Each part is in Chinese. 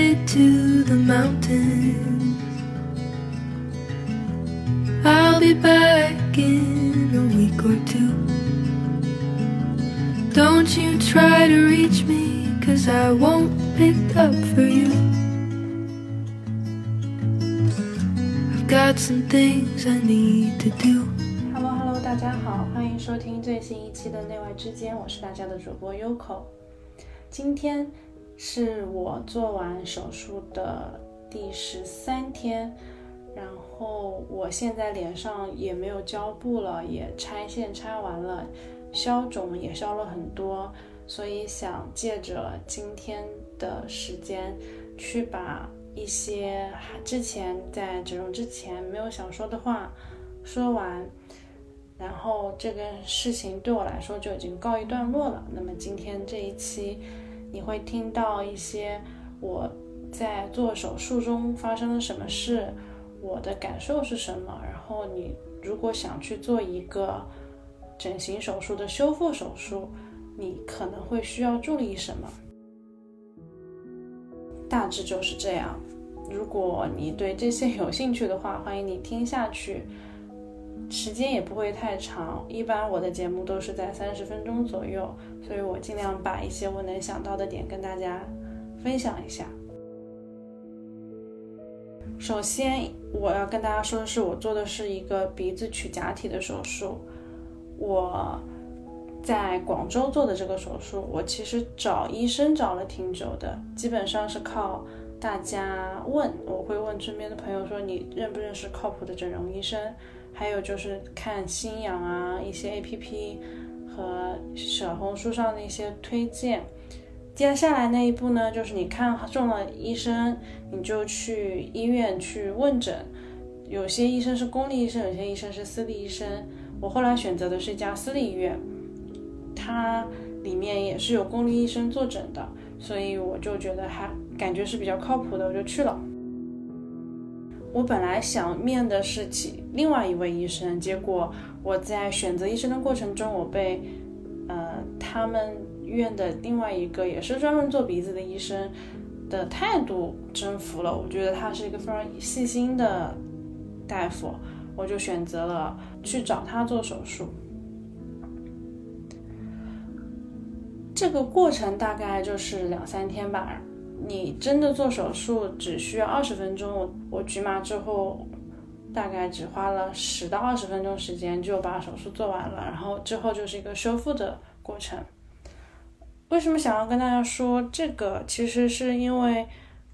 headed to the mountains. I'll be back in a week or two. Don't you try to reach me, cause I won't pick up for you. I've got some things I need to do. Hello Hello，大家好，欢迎收听最新一期的内外之间，我是大家的主播 Yoko。今天 是我做完手术的第十三天，然后我现在脸上也没有胶布了，也拆线拆完了，消肿也消了很多，所以想借着今天的时间去把一些之前在整容之前没有想说的话说完。然后这个事情对我来说就已经告一段落了。那么今天这一期，你会听到一些我在做手术中发生了什么事，我的感受是什么。然后你如果想去做一个整形手术的修复手术，你可能会需要注意什么？大致就是这样。如果你对这些有兴趣的话，欢迎你听下去。时间也不会太长，一般我的节目都是在三十分钟左右，所以我尽量把一些我能想到的点跟大家分享一下。首先，我要跟大家说的是，我做的是一个鼻子取假体的手术。我在广州做的这个手术，我其实找医生找了挺久的，基本上是靠大家问，我会问身边的朋友说你认不认识靠谱的整容医生。还有就是看新氧啊，一些 A P P 和小红书上的一些推荐。接下来那一步呢，就是你看中了医生，你就去医院去问诊。有些医生是公立医生，有些医生是私立医生。我后来选择的是一家私立医院，它里面也是有公立医生坐诊的，所以我就觉得还感觉是比较靠谱的，我就去了。我本来想面的是其另外一位医生，结果我在选择医生的过程中，我被呃他们院的另外一个也是专门做鼻子的医生的态度征服了。我觉得他是一个非常细心的大夫，我就选择了去找他做手术。这个过程大概就是两三天吧。你真的做手术只需要二十分钟，我我局麻之后大概只花了十到二十分钟时间就把手术做完了，然后之后就是一个修复的过程。为什么想要跟大家说这个？其实是因为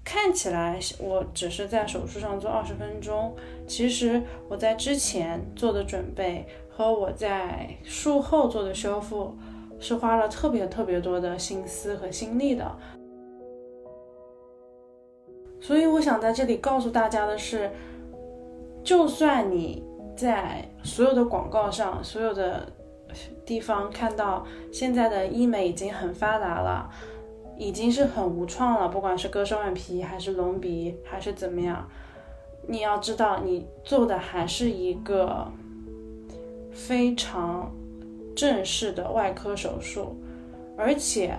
看起来我只是在手术上做二十分钟，其实我在之前做的准备和我在术后做的修复是花了特别特别多的心思和心力的。所以我想在这里告诉大家的是，就算你在所有的广告上、所有的地方看到现在的医美已经很发达了，已经是很无创了，不管是割双眼皮还是隆鼻还是怎么样，你要知道，你做的还是一个非常正式的外科手术，而且。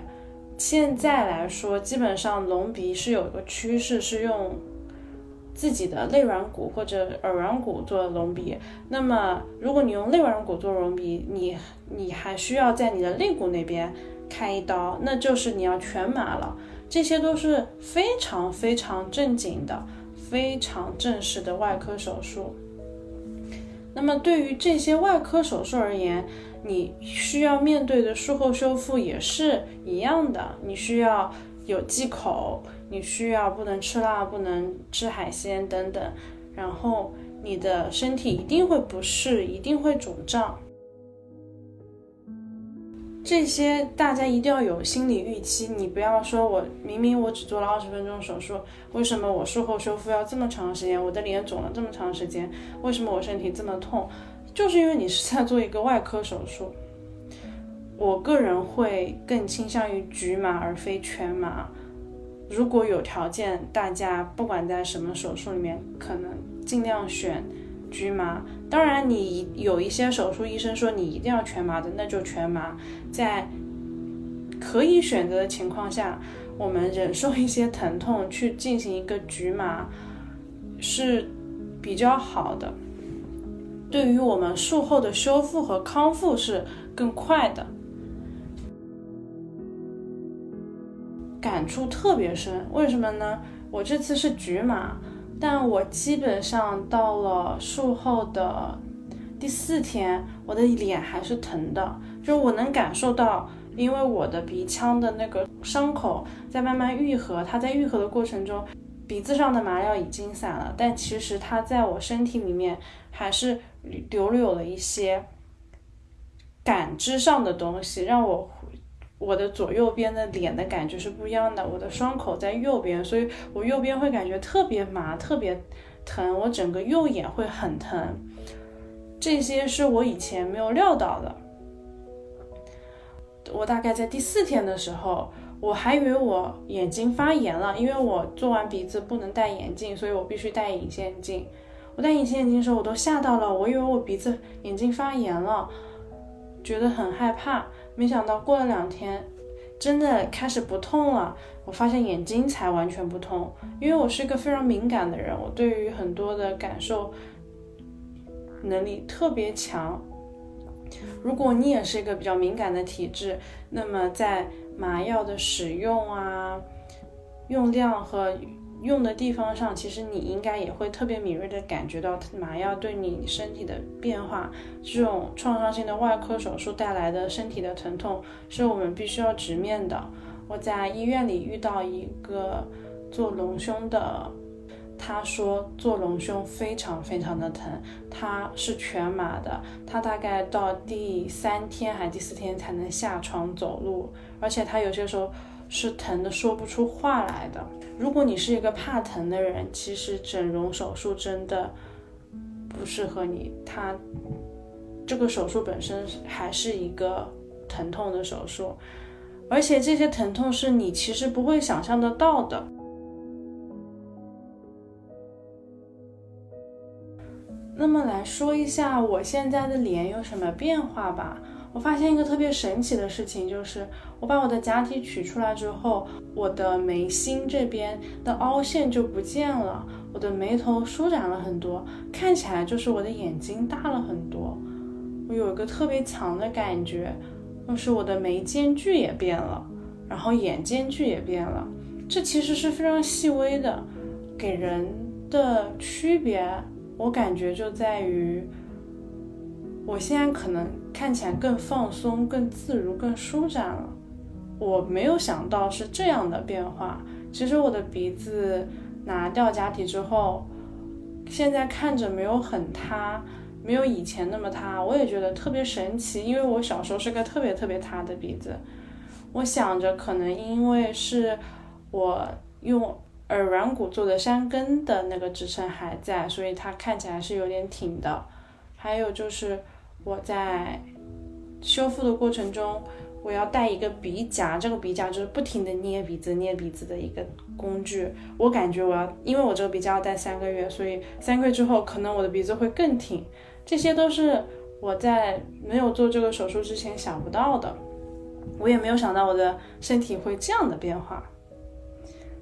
现在来说，基本上隆鼻是有一个趋势，是用自己的肋软骨或者耳软骨做隆鼻。那么，如果你用肋软骨做隆鼻，你你还需要在你的肋骨那边开一刀，那就是你要全麻了。这些都是非常非常正经的、非常正式的外科手术。那么，对于这些外科手术而言，你需要面对的术后修复也是一样的，你需要有忌口，你需要不能吃辣，不能吃海鲜等等，然后你的身体一定会不适，一定会肿胀。这些大家一定要有心理预期，你不要说我明明我只做了二十分钟手术，为什么我术后修复要这么长时间？我的脸肿了这么长时间，为什么我身体这么痛？就是因为你是在做一个外科手术，我个人会更倾向于局麻而非全麻。如果有条件，大家不管在什么手术里面，可能尽量选局麻。当然，你有一些手术医生说你一定要全麻的，那就全麻。在可以选择的情况下，我们忍受一些疼痛去进行一个局麻是比较好的，对于我们术后的修复和康复是更快的。感触特别深，为什么呢？我这次是局麻，但我基本上到了术后的第四天，我的脸还是疼的，就我能感受到，因为我的鼻腔的那个伤口在慢慢愈合，它在愈合的过程中，鼻子上的麻药已经散了，但其实它在我身体里面还是留有了一些感知上的东西，让我。我的左右边的脸的感觉是不一样的，我的双口在右边，所以我右边会感觉特别麻，特别疼，我整个右眼会很疼，这些是我以前没有料到的。我大概在第四天的时候，我还以为我眼睛发炎了，因为我做完鼻子不能戴眼镜，所以我必须戴隐形眼镜。我戴隐形眼镜的时候，我都吓到了，我以为我鼻子眼睛发炎了，觉得很害怕。没想到过了两天，真的开始不痛了。我发现眼睛才完全不痛，因为我是一个非常敏感的人，我对于很多的感受能力特别强。如果你也是一个比较敏感的体质，那么在麻药的使用啊、用量和。用的地方上，其实你应该也会特别敏锐的感觉到麻药对你身体的变化。这种创伤性的外科手术带来的身体的疼痛，是我们必须要直面的。我在医院里遇到一个做隆胸的，他说做隆胸非常非常的疼，他是全麻的，他大概到第三天还第四天才能下床走路，而且他有些时候。是疼的说不出话来的。如果你是一个怕疼的人，其实整容手术真的不适合你。它这个手术本身还是一个疼痛的手术，而且这些疼痛是你其实不会想象得到的。那么来说一下我现在的脸有什么变化吧。我发现一个特别神奇的事情，就是我把我的假体取出来之后，我的眉心这边的凹陷就不见了，我的眉头舒展了很多，看起来就是我的眼睛大了很多。我有一个特别强的感觉，就是我的眉间距也变了，然后眼间距也变了。这其实是非常细微的，给人的区别，我感觉就在于。我现在可能看起来更放松、更自如、更舒展了。我没有想到是这样的变化。其实我的鼻子拿掉假体之后，现在看着没有很塌，没有以前那么塌。我也觉得特别神奇，因为我小时候是个特别特别塌的鼻子。我想着可能因为是我用耳软骨做的山根的那个支撑还在，所以它看起来是有点挺的。还有就是。我在修复的过程中，我要带一个鼻夹，这个鼻夹就是不停的捏鼻子、捏鼻子的一个工具。我感觉我要，因为我这个鼻夹要戴三个月，所以三个月之后可能我的鼻子会更挺。这些都是我在没有做这个手术之前想不到的，我也没有想到我的身体会这样的变化。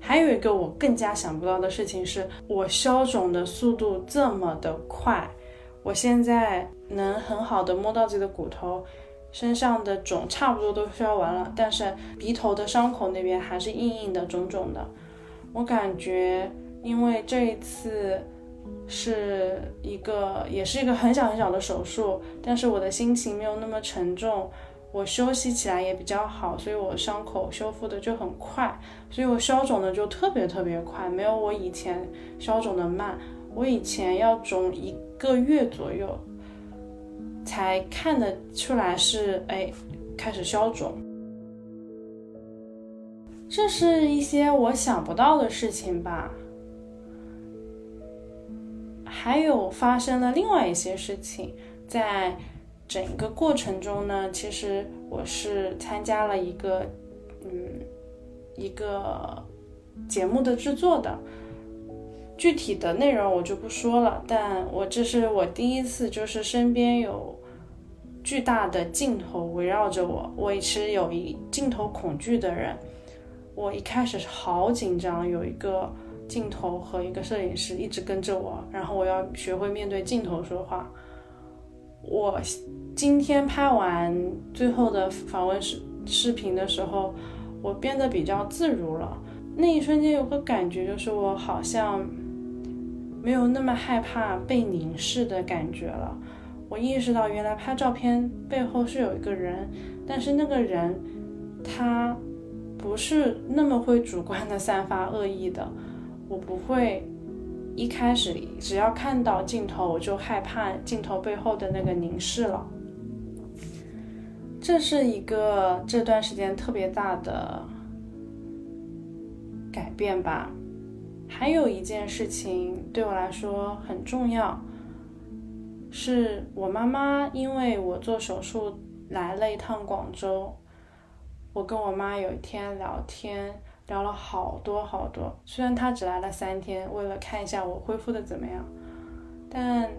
还有一个我更加想不到的事情是，我消肿的速度这么的快。我现在能很好的摸到自己的骨头，身上的肿差不多都消完了，但是鼻头的伤口那边还是硬硬的、肿肿的。我感觉，因为这一次是一个，也是一个很小很小的手术，但是我的心情没有那么沉重，我休息起来也比较好，所以我伤口修复的就很快，所以我消肿的就特别特别快，没有我以前消肿的慢。我以前要肿一个月左右，才看得出来是哎开始消肿。这是一些我想不到的事情吧。还有发生了另外一些事情，在整个过程中呢，其实我是参加了一个嗯一个节目的制作的。具体的内容我就不说了，但我这是我第一次，就是身边有巨大的镜头围绕着我。我其实有一镜头恐惧的人，我一开始是好紧张，有一个镜头和一个摄影师一直跟着我，然后我要学会面对镜头说话。我今天拍完最后的访问视视频的时候，我变得比较自如了。那一瞬间有个感觉，就是我好像没有那么害怕被凝视的感觉了。我意识到，原来拍照片背后是有一个人，但是那个人他不是那么会主观的散发恶意的。我不会。一开始只要看到镜头，我就害怕镜头背后的那个凝视了。这是一个这段时间特别大的改变吧。还有一件事情对我来说很重要，是我妈妈因为我做手术来了一趟广州，我跟我妈有一天聊天。聊了好多好多，虽然他只来了三天，为了看一下我恢复的怎么样，但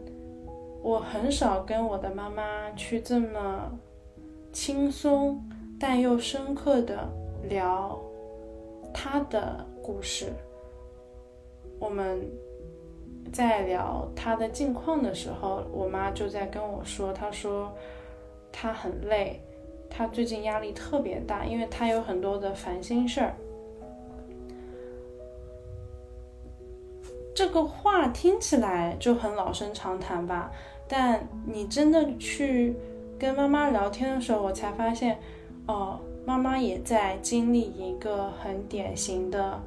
我很少跟我的妈妈去这么轻松但又深刻的聊她的故事。我们在聊她的近况的时候，我妈就在跟我说，她说她很累，她最近压力特别大，因为她有很多的烦心事儿。这个话听起来就很老生常谈吧，但你真的去跟妈妈聊天的时候，我才发现，哦，妈妈也在经历一个很典型的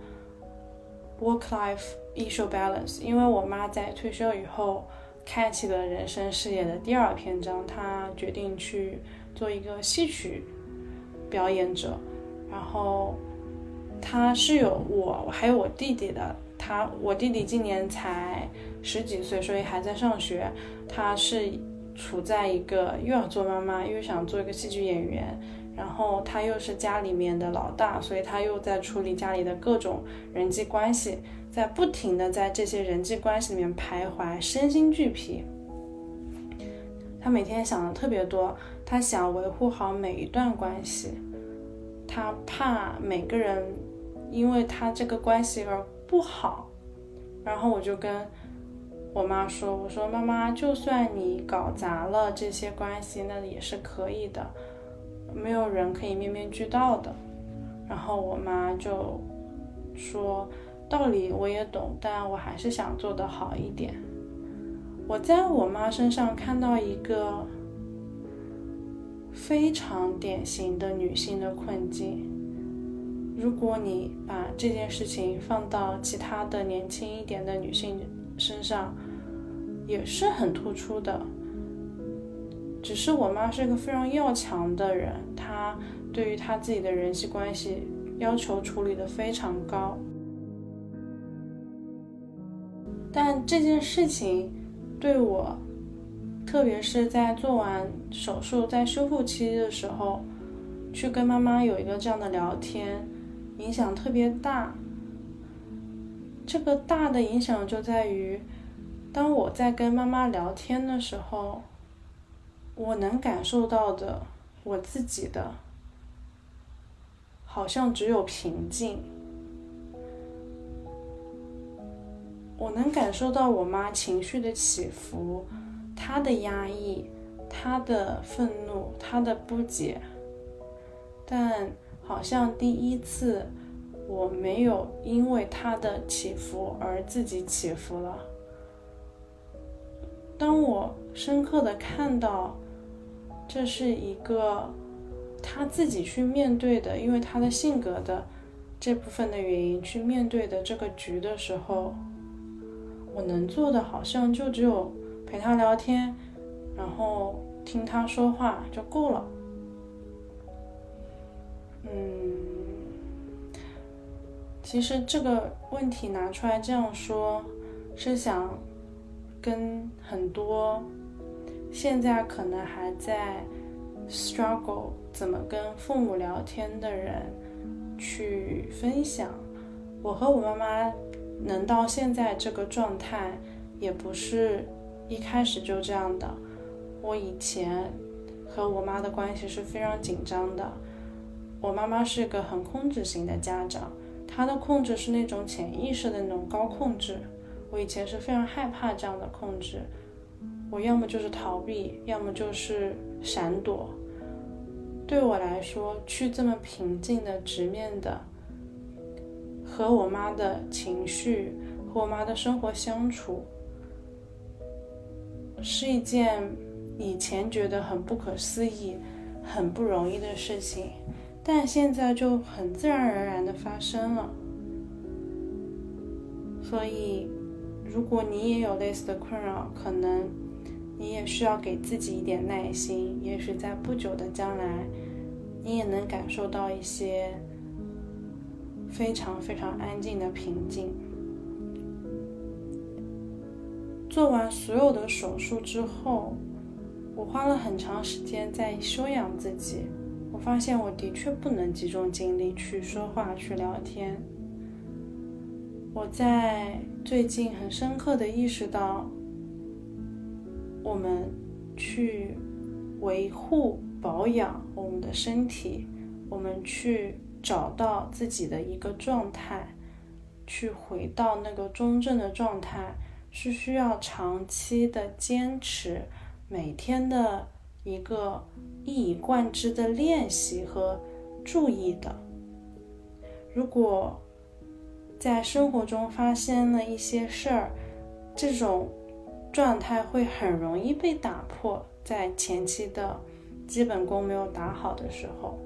work-life issue balance。因为我妈在退休以后，开启了人生事业的第二篇章，她决定去做一个戏曲表演者，然后她是有我，还有我弟弟的。他，我弟弟今年才十几岁，所以还在上学。他是处在一个又要做妈妈，又想做一个戏剧演员，然后他又是家里面的老大，所以他又在处理家里的各种人际关系，在不停的在这些人际关系里面徘徊，身心俱疲。他每天想的特别多，他想维护好每一段关系，他怕每个人因为他这个关系而。不好，然后我就跟我妈说：“我说妈妈，就算你搞砸了这些关系，那也是可以的，没有人可以面面俱到的。”然后我妈就说：“道理我也懂，但我还是想做得好一点。”我在我妈身上看到一个非常典型的女性的困境。如果你把这件事情放到其他的年轻一点的女性身上，也是很突出的。只是我妈是个非常要强的人，她对于她自己的人际关系要求处理的非常高。但这件事情对我，特别是在做完手术在修复期的时候，去跟妈妈有一个这样的聊天。影响特别大，这个大的影响就在于，当我在跟妈妈聊天的时候，我能感受到的我自己的，好像只有平静。我能感受到我妈情绪的起伏，她的压抑，她的愤怒，她的不解，但。好像第一次，我没有因为他的起伏而自己起伏了。当我深刻的看到，这是一个他自己去面对的，因为他的性格的这部分的原因去面对的这个局的时候，我能做的好像就只有陪他聊天，然后听他说话就够了。嗯，其实这个问题拿出来这样说，是想跟很多现在可能还在 struggle 怎么跟父母聊天的人去分享。我和我妈妈能到现在这个状态，也不是一开始就这样的。我以前和我妈的关系是非常紧张的。我妈妈是个很控制型的家长，她的控制是那种潜意识的那种高控制。我以前是非常害怕这样的控制，我要么就是逃避，要么就是闪躲。对我来说，去这么平静的、直面的和我妈的情绪、和我妈的生活相处，是一件以前觉得很不可思议、很不容易的事情，但现在就很自然而然的发生了。所以。如果你也有类似的困扰，可能你也需要给自己一点耐心。也许在不久的将来，你也能感受到一些非常非常安静的平静。做完所有的手术之后，我花了很长时间在修养自己。发现我的确不能集中精力去说话、去聊天。我在最近很深刻的意识到，我们去维护、保养我们的身体，我们去找到自己的一个状态，去回到那个中正的状态，是需要长期的坚持，每天的一个一以贯之的练习和注意的。如果在生活中发生了一些事儿，这种状态会很容易被打破。在前期的基本功没有打好的时候，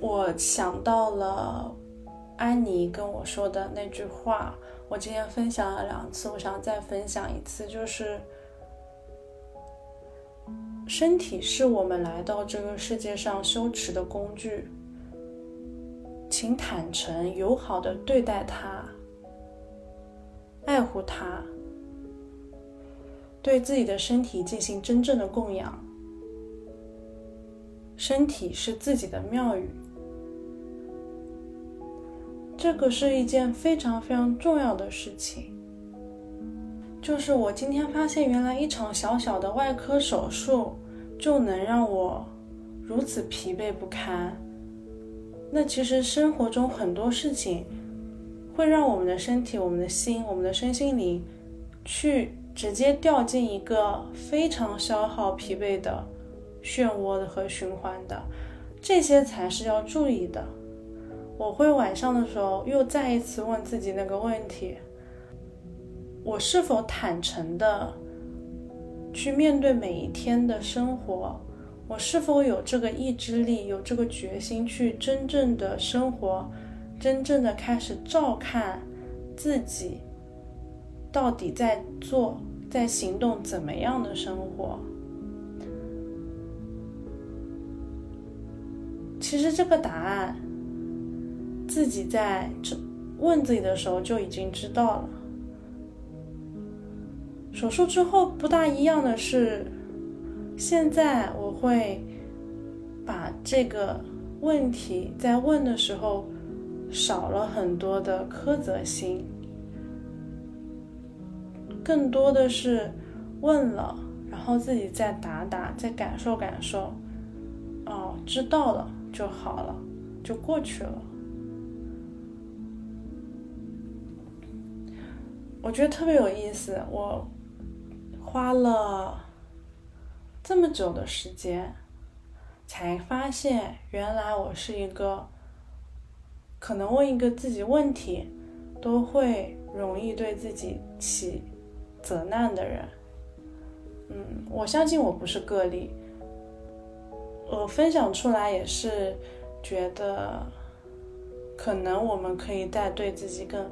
我想到了安妮跟我说的那句话。我今天分享了两次，我想再分享一次，就是。身体是我们来到这个世界上修持的工具，请坦诚、友好的对待它，爱护它，对自己的身体进行真正的供养。身体是自己的庙宇，这个是一件非常非常重要的事情。就是我今天发现，原来一场小小的外科手术就能让我如此疲惫不堪。那其实生活中很多事情会让我们的身体、我们的心、我们的身心灵去直接掉进一个非常消耗、疲惫的漩涡和循环的，这些才是要注意的。我会晚上的时候又再一次问自己那个问题。我是否坦诚的去面对每一天的生活？我是否有这个意志力、有这个决心去真正的生活，真正的开始照看自己，到底在做、在行动怎么样的生活？其实这个答案，自己在问自己的时候就已经知道了。手术之后不大一样的是，现在我会把这个问题在问的时候少了很多的苛责心，更多的是问了，然后自己再打打，再感受感受，哦，知道了就好了，就过去了。我觉得特别有意思，我。花了这么久的时间，才发现原来我是一个可能问一个自己问题都会容易对自己起责难的人。嗯，我相信我不是个例。我分享出来也是觉得，可能我们可以再对自己更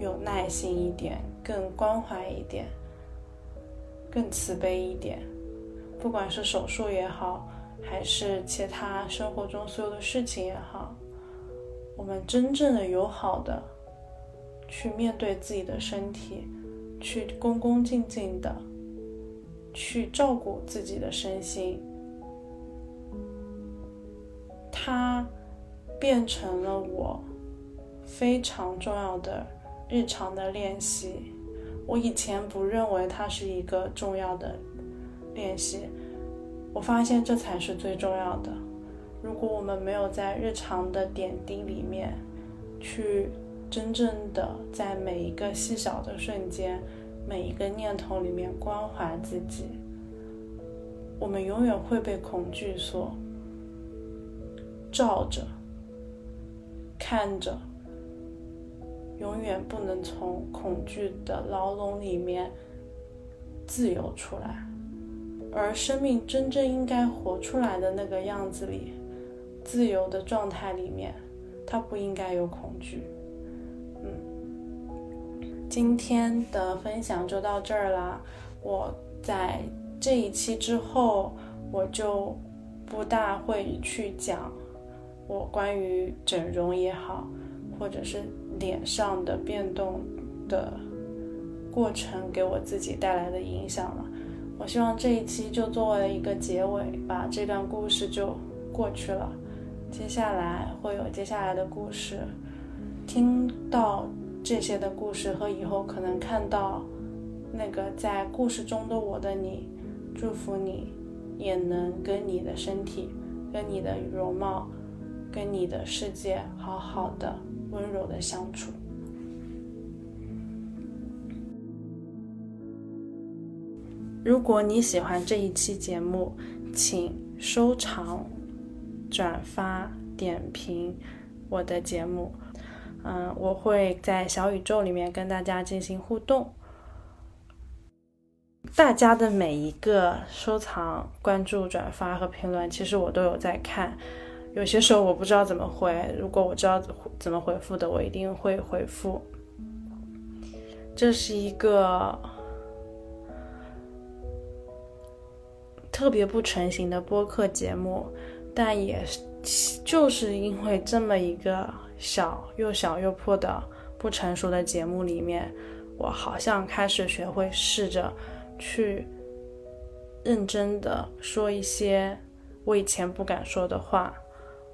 有耐心一点，更关怀一点。更慈悲一点，不管是手术也好，还是其他生活中所有的事情也好，我们真正的友好的去面对自己的身体，去恭恭敬敬的去照顾自己的身心，它变成了我非常重要的日常的练习。我以前不认为它是一个重要的练习。我发现这才是最重要的。如果我们没有在日常的点滴里面，去真正的在每一个细小的瞬间、每一个念头里面关怀自己，我们永远会被恐惧所罩着、看着，永远不能从恐惧的牢笼里面自由出来。而生命真正应该活出来的那个样子里，自由的状态里面，它不应该有恐惧。嗯，今天的分享就到这儿啦。我在这一期之后，我就不大会去讲我关于整容也好，或者是脸上的变动的过程给我自己带来的影响了。我希望这一期就作为一个结尾，把这段故事就过去了。接下来会有接下来的故事，听到这些的故事和以后可能看到那个在故事中的我的你，祝福你也能跟你的身体、跟你的容貌、跟你的世界好好的、温柔的相处。如果你喜欢这一期节目，请收藏、转发、点评我的节目。嗯，我会在小宇宙里面跟大家进行互动。大家的每一个收藏、关注、转发和评论，其实我都有在看。有些时候我不知道怎么回，如果我知道怎么回复的，我一定会回复。这是一个。特别不成型的播客节目，但也就是因为这么一个小又小又破的不成熟的节目里面，我好像开始学会试着去认真的说一些我以前不敢说的话，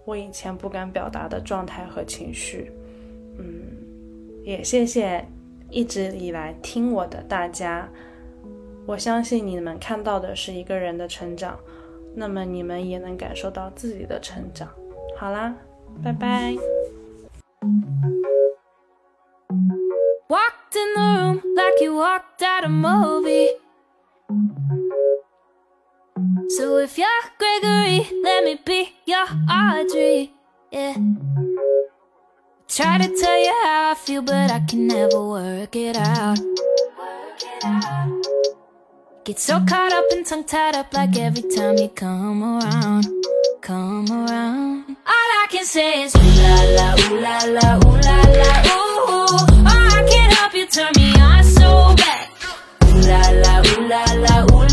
我以前不敢表达的状态和情绪。嗯，也谢谢一直以来听我的大家。我相信你们看到的是一个人的成长，那么你们也能感受到自己的成长。好啦，拜拜。Walked in the room like you walked out a movie. Get so caught up and tongue tied up like every time you come around, come around. All I can say is ooh la la, ooh la la, ooh la la, ooh. Oh, I can't help you turn me on so bad. Ooh la la, ooh la la, ooh